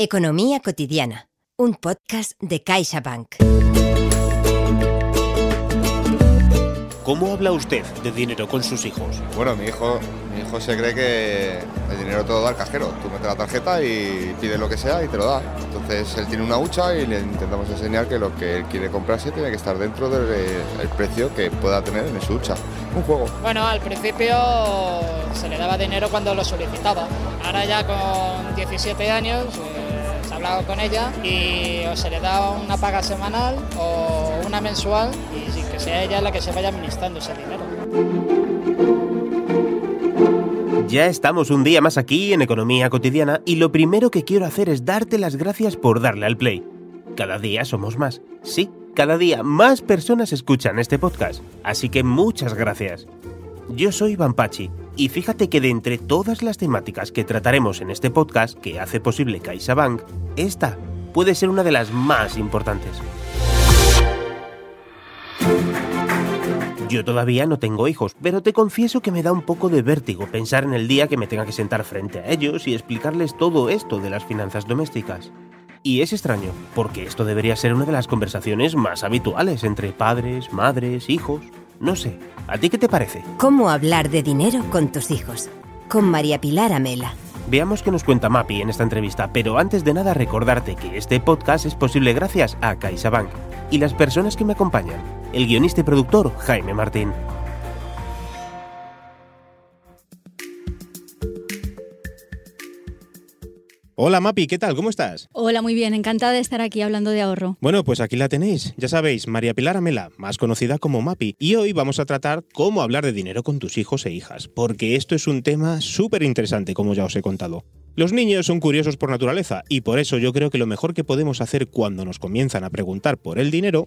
Economía cotidiana, un podcast de CaixaBank. ¿Cómo habla usted de dinero con sus hijos? Bueno, mi hijo, mi hijo se cree que el dinero te lo da el cajero. Tú metes la tarjeta y pides lo que sea y te lo da. Entonces él tiene una hucha y le intentamos enseñar que lo que él quiere comprarse tiene que estar dentro del el precio que pueda tener en su hucha. Un juego. Bueno, al principio se le daba dinero cuando lo solicitaba. Ahora ya con 17 años eh, hablado con ella y o se le da una paga semanal o una mensual y que sea ella la que se vaya administrando ese dinero. Ya estamos un día más aquí en Economía Cotidiana y lo primero que quiero hacer es darte las gracias por darle al play. Cada día somos más. Sí, cada día más personas escuchan este podcast, así que muchas gracias. Yo soy Van Pachi y fíjate que de entre todas las temáticas que trataremos en este podcast que hace posible CaixaBank, esta puede ser una de las más importantes. Yo todavía no tengo hijos, pero te confieso que me da un poco de vértigo pensar en el día que me tenga que sentar frente a ellos y explicarles todo esto de las finanzas domésticas. Y es extraño, porque esto debería ser una de las conversaciones más habituales entre padres, madres, hijos. No sé, ¿a ti qué te parece? ¿Cómo hablar de dinero con tus hijos? Con María Pilar Amela. Veamos qué nos cuenta Mapi en esta entrevista, pero antes de nada recordarte que este podcast es posible gracias a CaixaBank y las personas que me acompañan, el guionista y productor Jaime Martín. Hola Mapi, ¿qué tal? ¿Cómo estás? Hola, muy bien, encantada de estar aquí hablando de ahorro. Bueno, pues aquí la tenéis. Ya sabéis, María Pilar Amela, más conocida como Mapi. Y hoy vamos a tratar cómo hablar de dinero con tus hijos e hijas, porque esto es un tema súper interesante, como ya os he contado. Los niños son curiosos por naturaleza y por eso yo creo que lo mejor que podemos hacer cuando nos comienzan a preguntar por el dinero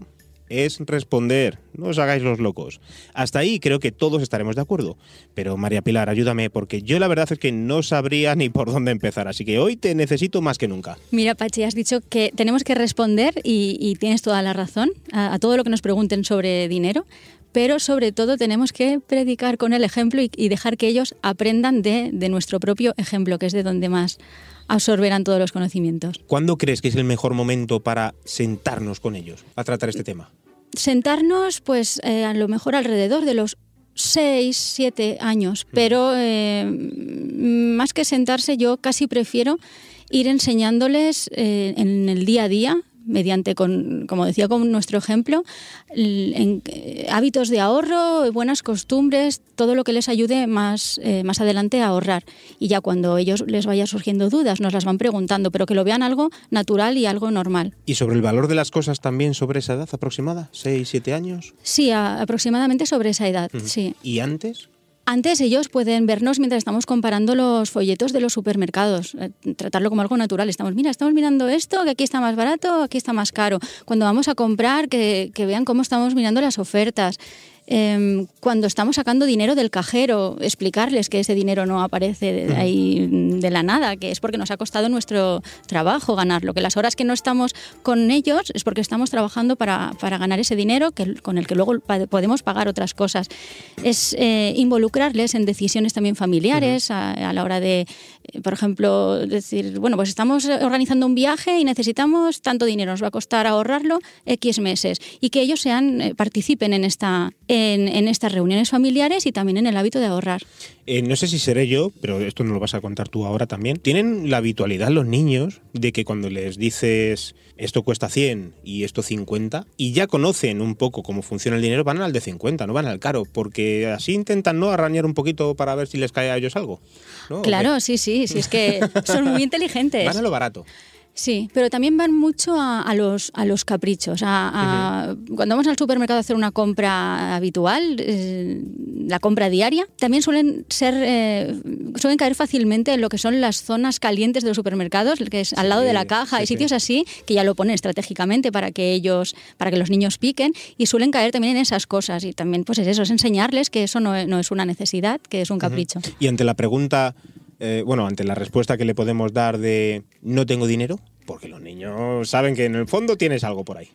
es responder, no os hagáis los locos. Hasta ahí creo que todos estaremos de acuerdo. Pero María Pilar, ayúdame, porque yo la verdad es que no sabría ni por dónde empezar, así que hoy te necesito más que nunca. Mira, Pachi, has dicho que tenemos que responder y, tienes toda la razón a, a, todo lo que nos pregunten sobre dinero. Pero sobre todo tenemos que predicar con el ejemplo y, y dejar que ellos aprendan de, de nuestro propio ejemplo, que es de donde más absorberán todos los conocimientos. ¿Cuándo crees que es el mejor momento para sentarnos con ellos a tratar este tema? sentarnos, pues eh, a lo mejor alrededor de los 6, 7 años, pero eh, más que sentarse yo casi prefiero ir enseñándoles eh, en el día a día mediante, con, como decía con nuestro ejemplo, en, eh, hábitos de ahorro, buenas costumbres, todo lo que les ayude más, eh, más adelante a ahorrar. Y ya cuando ellos les vaya surgiendo dudas, nos las van preguntando, pero que lo vean algo natural y algo normal. ¿Y sobre el valor de las cosas también sobre esa edad aproximada? ¿6, 7 años? Sí, a, aproximadamente sobre esa edad, uh -huh. sí. ¿Y antes? Antes ellos pueden vernos mientras estamos comparando los folletos de los supermercados, eh, tratarlo como algo natural. Estamos, mira, estamos mirando esto, que aquí está más barato, aquí está más caro. Cuando vamos a comprar, que, que vean cómo estamos mirando las ofertas. Eh, cuando estamos sacando dinero del cajero, explicarles que ese dinero no aparece de ahí de la nada, que es porque nos ha costado nuestro trabajo ganarlo, que las horas que no estamos con ellos es porque estamos trabajando para, para ganar ese dinero que, con el que luego podemos pagar otras cosas. Es eh, involucrarles en decisiones también familiares uh -huh. a, a, la hora de, eh, por ejemplo, decir, bueno, pues estamos organizando un viaje y necesitamos tanto dinero, nos va a costar ahorrarlo X meses y que ellos sean, eh, participen en esta en, en, estas reuniones familiares y también en el hábito de ahorrar. Eh, no sé si seré yo, pero esto no lo vas a contar tú ahora también. ¿Tienen la habitualidad los niños de que cuando les dices esto cuesta 100 y esto 50 y ya conocen un poco cómo funciona el dinero, van al de 50, no van al caro, porque así intentan no arrañar un poquito para ver si les cae a ellos algo? ¿no? Claro, sí, sí, sí, es que son muy inteligentes. Van a lo barato. Sí, pero también van mucho a, a los, a los caprichos. A, a, uh -huh. Cuando vamos al supermercado a hacer una compra habitual, eh, la compra diaria, también suelen ser eh, suelen caer fácilmente en lo que son las zonas calientes de los supermercados, que es sí, al lado de la caja, sí, hay sitios sí. así que ya lo ponen estratégicamente para que ellos, para que los niños piquen, y suelen caer también en esas cosas. Y también, pues es eso, es enseñarles que eso no, no es una necesidad, que es un capricho. Uh -huh. Y ante la pregunta eh, bueno, ante la respuesta que le podemos dar de no tengo dinero, porque los niños saben que en el fondo tienes algo por ahí.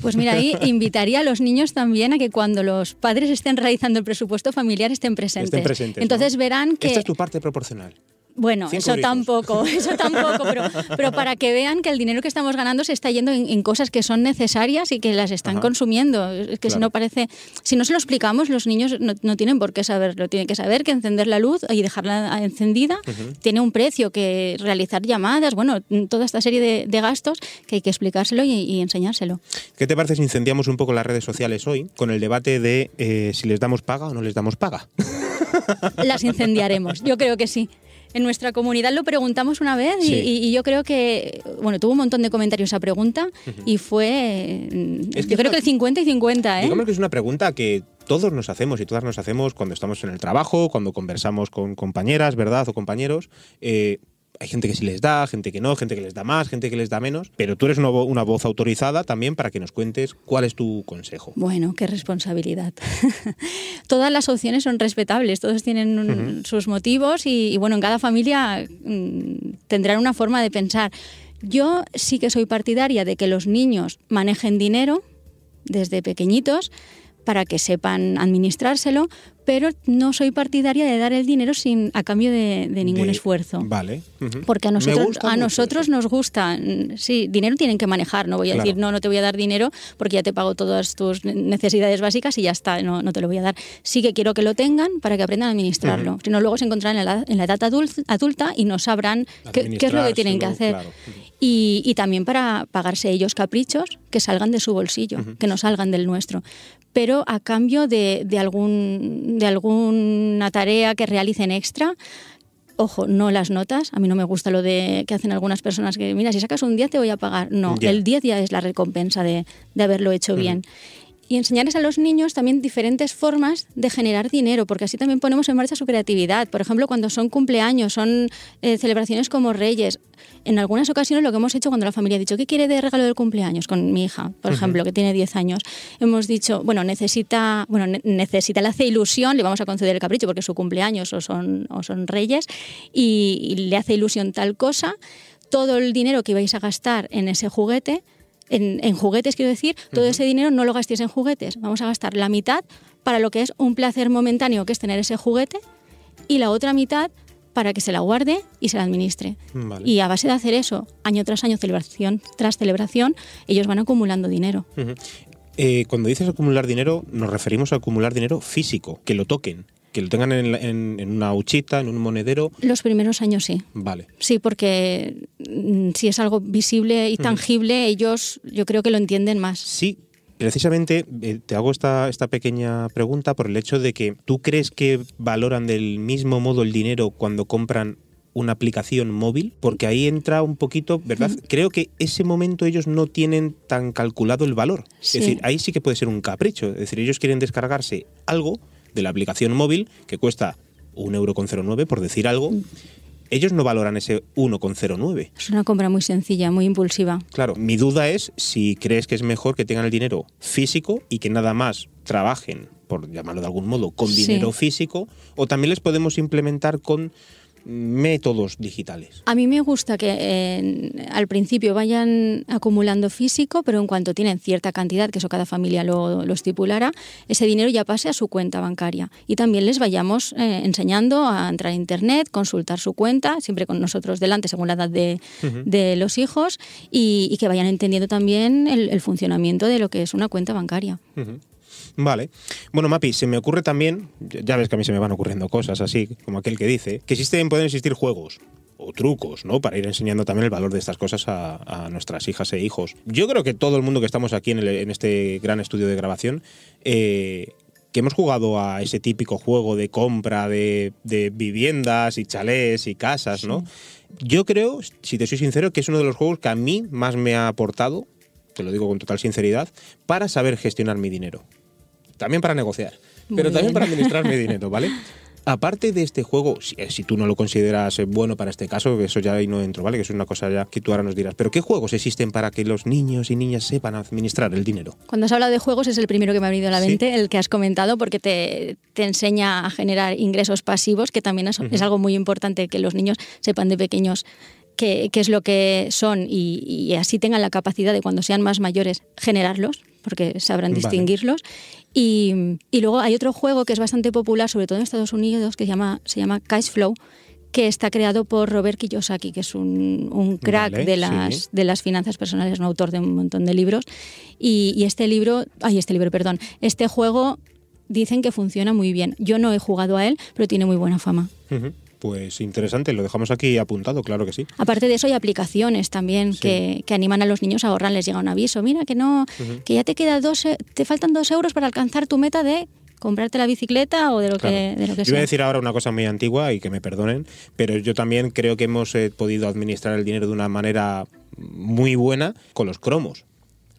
Pues mira, ahí invitaría a los niños también a que cuando los padres estén realizando el presupuesto familiar estén presentes. Estén presentes Entonces ¿no? verán que... Esta es tu parte proporcional. Bueno, Cinco eso tampoco, eso tampoco, pero, pero para que vean que el dinero que estamos ganando se está yendo en, en cosas que son necesarias y que las están Ajá. consumiendo. Es que si no parece, si no se lo explicamos, los niños no, no tienen por qué saberlo. Tienen que saber que encender la luz y dejarla encendida tiene un precio, que realizar llamadas, bueno, toda esta serie de, de gastos que hay que explicárselo y, y enseñárselo. ¿Qué te parece si incendiamos un poco las redes sociales hoy con el debate de eh, si les damos paga o no les damos paga? Las incendiaremos, yo creo que sí. En nuestra comunidad lo preguntamos una vez y, Sí. y- y yo creo que, bueno, tuvo un montón de comentarios esa pregunta y fue, mm, Es que yo creo que el 50 y 50, ¿eh? Digamos que es una pregunta que todos nos hacemos y todas nos hacemos cuando estamos en el trabajo, cuando conversamos con compañeras, ¿verdad? O compañeros. Eh, hay gente que sí les da, gente que no, gente que les da más, gente que les da menos, pero tú eres una, vo- una voz autorizada también para que nos cuentes cuál es tu consejo. Bueno, qué responsabilidad. Todas las opciones son respetables, todos tienen un- sus motivos y, y, bueno, en cada familia mm, tendrán una forma de pensar. Yo sí que soy partidaria de que los niños manejen dinero desde pequeñitos para que sepan administrárselo, pero no soy partidaria de dar el dinero sin a cambio de, de ningún De- esfuerzo. Vale. Porque a nosotros, a nosotros eso. nos gusta, sí, dinero tienen que manejar, no voy a Claro. decir, no, no te voy a dar dinero porque ya te pago todas tus necesidades básicas y ya está, no, no te lo voy a dar. Sí que quiero que lo tengan para que aprendan a administrarlo, si no luego se encontrarán en la, en la edad adul- adulta y no sabrán qué, qué es lo que tienen que hacer. Y, y también para pagarse ellos caprichos que salgan de su bolsillo, que no salgan del nuestro. Pero a cambio de, de, algún, de alguna tarea que realicen extra, ojo, no las notas. A mí no me gusta lo de que hacen algunas personas que, mira, si sacas un 10 te voy a pagar. No, el 10 ya es la recompensa de, de haberlo hecho bien. Y enseñarles a los niños también diferentes formas de generar dinero, porque así también ponemos en marcha su creatividad. Por ejemplo, cuando son cumpleaños, son eh, celebraciones como Reyes. En algunas ocasiones lo que hemos hecho cuando la familia ha dicho, ¿qué quiere de regalo del cumpleaños? Con mi hija, por ejemplo, que tiene 10 años. Hemos dicho, bueno, necesita, bueno, ne- necesita, le hace ilusión, le vamos a conceder el capricho porque es su cumpleaños o son, o son Reyes, y, y le hace ilusión tal cosa. Todo el dinero que vais a gastar en ese juguete, en, en juguetes quiero decir, todo ese dinero no lo gastéis en juguetes. Vamos a gastar la mitad para lo que es un placer momentáneo, que es tener ese juguete, y la otra mitad para que se la guarde y se la administre. Vale. Y a base de hacer eso, año tras año, celebración tras celebración, ellos van acumulando dinero. Eh, cuando dices acumular dinero, nos referimos a acumular dinero físico, que lo toquen, que lo tengan en, en una huchita, en un monedero. Los primeros años sí. Vale. Sí, porque mm, si es algo visible y tangible, ellos yo creo que lo entienden más. Sí, precisamente eh, te hago esta, esta pequeña pregunta por el hecho de que tú crees que valoran del mismo modo el dinero cuando compran una aplicación móvil, porque ahí entra un poquito, ¿verdad? Creo que ese momento ellos no tienen tan calculado el valor. Sí. Es decir, ahí sí que puede ser un capricho. Es decir, ellos quieren descargarse algo de la aplicación móvil que cuesta un euro con 09, por decir algo. Ellos no valoran ese 1,09. Es una compra muy sencilla, muy impulsiva. Claro, mi duda es si crees que es mejor que tengan el dinero físico y que nada más trabajen, por llamarlo de algún modo, con Sí. dinero físico, o también les podemos implementar con métodos digitales. A mí me gusta que eh, al principio vayan acumulando físico, pero en cuanto tienen cierta cantidad, que eso cada familia lo, lo estipulará, ese dinero ya pase a su cuenta bancaria. Y también les vayamos eh, enseñando a entrar a Internet, consultar su cuenta, siempre con nosotros delante, según la edad de, de los hijos, y, y que vayan entendiendo también el, el funcionamiento de lo que es una cuenta bancaria. Vale. Bueno, Mapi, se me ocurre también, ya ves que a mí se me van ocurriendo cosas así, como aquel que dice, que existen, pueden existir juegos o trucos, ¿no? Para ir enseñando también el valor de estas cosas a, a nuestras hijas e hijos. Yo creo que todo el mundo que estamos aquí en, el- en este gran estudio de grabación, eh, que hemos jugado a ese típico juego de compra de, de viviendas y chalés y casas, ¿no? Yo creo, si te soy sincero, que es uno de los juegos que a mí más me ha aportado, te lo digo con total sinceridad, para saber gestionar mi dinero. También para negociar, Muy pero también para administrar mi dinero, ¿vale? Aparte de este juego, si, eh, si tú no lo consideras eh, bueno para este caso, eso ya ahí no entro, ¿vale? Que es una cosa ya que tú ahora nos dirás. Pero ¿qué juegos existen para que los niños y niñas sepan administrar el dinero? Cuando has hablado de juegos es el primero que me ha venido a la Sí. mente, el que has comentado, porque te, te enseña a generar ingresos pasivos, que también es, es algo muy importante que los niños sepan de pequeños qué, qué es lo que son y, y así tengan la capacidad de cuando sean más mayores generarlos, porque sabrán Vale. distinguirlos. Y, y luego hay otro juego que es bastante popular, sobre todo en Estados Unidos, que se llama, se llama Cash Flow, que está creado por Robert Kiyosaki, que es un, un crack Vale, de, las, sí. de las finanzas personales, un autor de un montón de libros. Y, y este libro, ay, este libro, perdón, este juego dicen que funciona muy bien. Yo no he jugado a él, pero tiene muy buena fama. Ujú. Pues interesante, lo dejamos aquí apuntado, claro que sí. Aparte de eso, hay aplicaciones también Sí. que, que animan a los niños a ahorrar. Les llega un aviso, mira que no, que ya te queda dos, e- te faltan dos euros para alcanzar tu meta de comprarte la bicicleta o de lo Claro. que, de lo que Yo voy a sea. decir ahora una cosa muy antigua y que me perdonen, pero yo también creo que hemos eh, podido administrar el dinero de una manera muy buena con los cromos.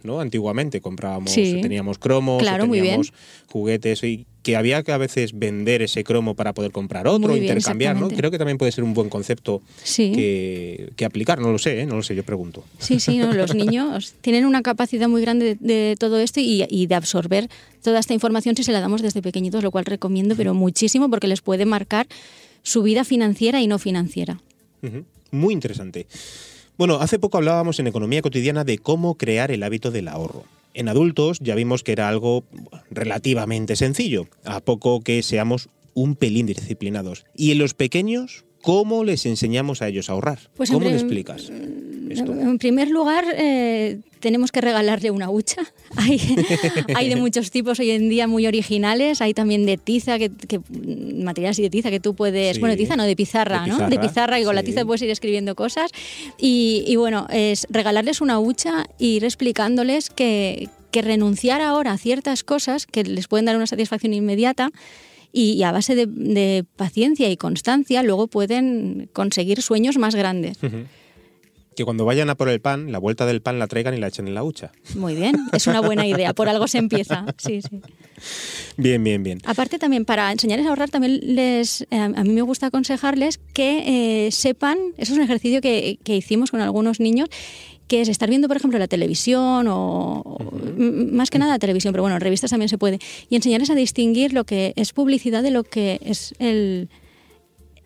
¿No? Antiguamente comprábamos, Sí. teníamos cromos, o Claro, teníamos juguetes y que había que a veces vender ese cromo para poder comprar otro, bien, intercambiar, ¿no? Creo que también puede ser un buen concepto Sí. que, que aplicar, no lo sé, ¿eh? no lo sé, yo pregunto. Sí, sí, no, los niños tienen una capacidad muy grande de, de todo esto y, y de absorber toda esta información si se la damos desde pequeñitos, lo cual recomiendo, pero muchísimo porque les puede marcar su vida financiera y no financiera. Muy interesante. Bueno, hace poco hablábamos en Economía Cotidiana de cómo crear el hábito del ahorro. En adultos ya vimos que era algo relativamente sencillo, a poco que seamos un pelín disciplinados. Y en los pequeños, ¿cómo les enseñamos a ellos a ahorrar? Pues, ¿Cómo hombre, explicas esto? En primer lugar, eh, tenemos que regalarle una hucha. Hay, hay de muchos tipos hoy en día muy originales. Hay también de tiza, que, que- materiales y de tiza que tú puedes. Sí. Bueno, tiza no, de pizarra, De ¿no? De pizarra, y con la sí. tiza puedes ir escribiendo cosas. Y, y bueno, es regalarles una hucha e ir explicándoles que, que renunciar ahora a ciertas cosas que les pueden dar una satisfacción inmediata. Y, y a base de, de paciencia y constancia, luego pueden conseguir sueños más grandes. Que cuando vayan a por el pan, la vuelta del pan la traigan y la echen en la hucha. Muy bien, es una buena idea, por algo se empieza. Sí, sí. Bien, bien, bien. Aparte también para enseñarles a ahorrar también les eh, a mí me gusta aconsejarles que eh, sepan, eso es un ejercicio que, que hicimos con algunos niños que es estar viendo, por ejemplo, la televisión o, más que nada la televisión, pero bueno, en revistas también se puede, y enseñarles a distinguir lo que es publicidad de lo que es el,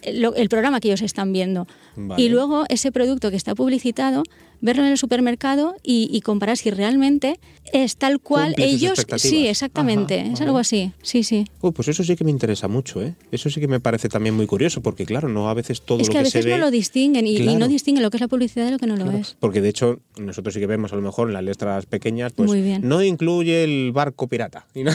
el, el programa que ellos están viendo. Vale. Y luego ese producto que está publicitado, verlo en el supermercado y, y comparar si realmente es tal cual Cumple ellos... Sí, exactamente, Ajá, es vale. algo así, sí, sí. Uy, pues eso sí que me interesa mucho, ¿eh? Eso sí que me parece también muy curioso, porque claro, no a veces todo Es lo que a se veces ve... no lo distinguen y, y Claro. no distinguen lo que es la publicidad de lo que no lo Claro, es. Porque de hecho, nosotros sí que vemos a lo mejor en las letras pequeñas, pues no incluye el barco pirata. Y, no-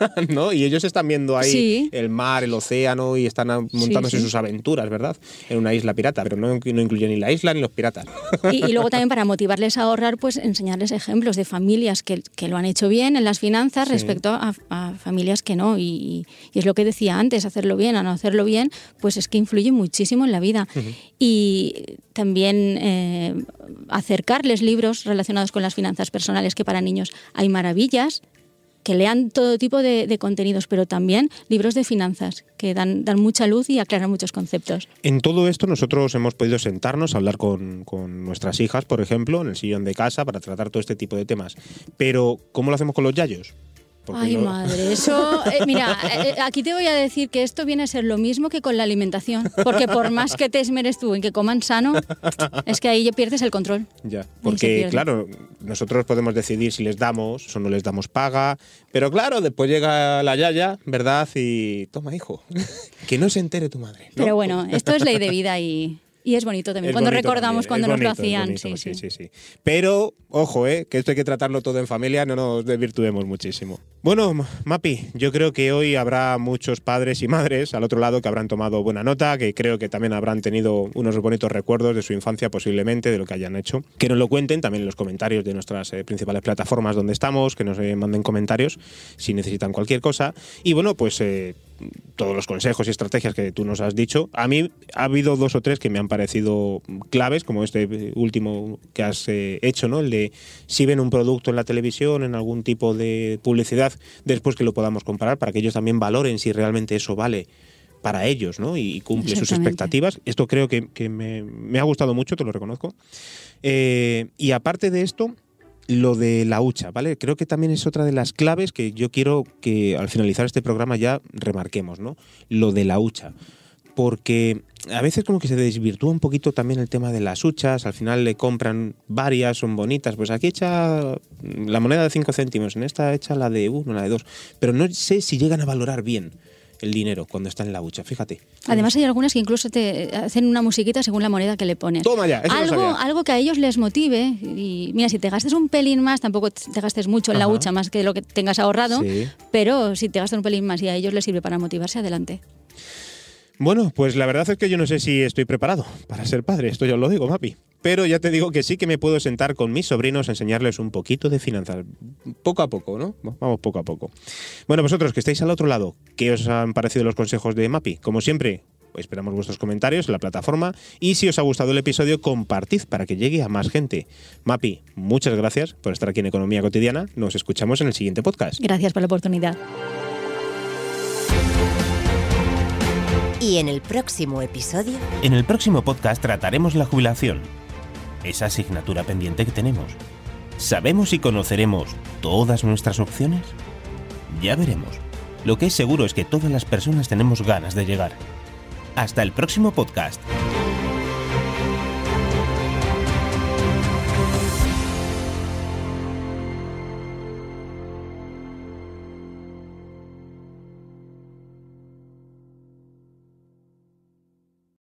¿no? y ellos están viendo ahí Sí. el mar, el océano y están a- montándose sí. sus aventuras, ¿verdad? En una isla pirata, pero no, no incluye ni la isla ni los piratas. Y, y luego también para motivarles a ahorrar, pues enseñarles ejemplos de familias que, que lo han hecho bien en las finanzas respecto a, a familias que no. Y, y es lo que decía antes, hacerlo bien o no hacerlo bien, pues es que influye muchísimo en la vida. Y también eh, acercarles libros relacionados con las finanzas personales, que para niños hay maravillas que lean todo tipo de, contenidos, pero también libros de finanzas, que dan, dan mucha luz y aclaran muchos conceptos. En todo esto nosotros hemos podido sentarnos a hablar con, con nuestras hijas, por ejemplo, en el sillón de casa para tratar todo este tipo de temas. Pero, ¿cómo lo hacemos con los yayos? Ay, madre, eso. eh, mira, eh, aquí te voy a decir que esto viene a ser lo mismo que con la alimentación. Porque por más que te esmeres tú en que coman sano, es que ahí ya pierdes el control. Ya, porque claro, nosotros podemos decidir si les damos o no les damos paga, pero claro, después llega la yaya, ¿verdad? Y toma, hijo, que no se entere tu madre. ¿no? Pero bueno, esto es ley de vida y, y es bonito también. Es cuando bonito recordamos también, cuando nos lo hacían. bonito, sí, sí. sí, sí. Pero, ojo, ¿eh? que esto hay que tratarlo todo en familia, no nos desvirtuemos muchísimo. Bueno, Mapi, yo creo que hoy habrá muchos padres y madres al otro lado que habrán tomado buena nota, que creo que también habrán tenido unos bonitos recuerdos de su infancia posiblemente, de lo que hayan hecho. Que nos lo cuenten también en los comentarios de nuestras eh, principales plataformas donde estamos, que nos eh, manden comentarios si necesitan cualquier cosa. Y bueno, pues eh, todos los consejos y estrategias que tú nos has dicho. A mí ha habido dos o tres que me han parecido claves, como este último que has eh, hecho, ¿no? El de si ven un producto en la televisión, en algún tipo de publicidad, después que lo podamos comparar para que ellos también valoren si realmente eso vale para ellos, ¿no? Y cumple sus expectativas. Esto creo que, que me, me ha gustado mucho, te lo reconozco. Eh, y aparte de esto, lo de la hucha, ¿vale? Creo que también es otra de las claves que yo quiero que al finalizar este programa ya remarquemos, ¿no? Lo de la hucha. Porque a veces como que se desvirtúa un poquito también el tema de las huchas, al final le compran varias, son bonitas, pues aquí echa la moneda de 5 céntimos, en esta echa la de 1, la de 2, pero no sé si llegan a valorar bien el dinero cuando está en la hucha, fíjate. Además hay algunas que incluso te hacen una musiquita según la moneda que le pones. Toma ya, eso algo, algo que a ellos les motive. Y mira, si te gastes un pelín más, tampoco te gastes mucho en la hucha más que lo que tengas ahorrado, Sí. pero si te gastas un pelín más y a ellos les sirve para motivarse, adelante. Bueno, pues la verdad es que yo no sé si estoy preparado para ser padre, esto ya lo digo, Mapi. Pero ya te digo que sí que me puedo sentar con mis sobrinos a enseñarles un poquito de finanzas. Poco a poco, ¿no? Vamos poco a poco. Bueno, vosotros que estáis al otro lado, ¿qué os han parecido los consejos de Mapi? Como siempre, esperamos vuestros comentarios en la plataforma y si os ha gustado el episodio, compartid para que llegue a más gente. Mapi, muchas gracias por estar aquí en Economía Cotidiana. Nos escuchamos en el siguiente podcast. Gracias por la oportunidad. Y en el próximo episodio, En el próximo podcast trataremos la jubilación, esa asignatura pendiente que tenemos. ¿Sabemos y conoceremos todas nuestras opciones? Ya veremos. Lo que es seguro es que todas las personas tenemos ganas de llegar. Hasta el próximo podcast.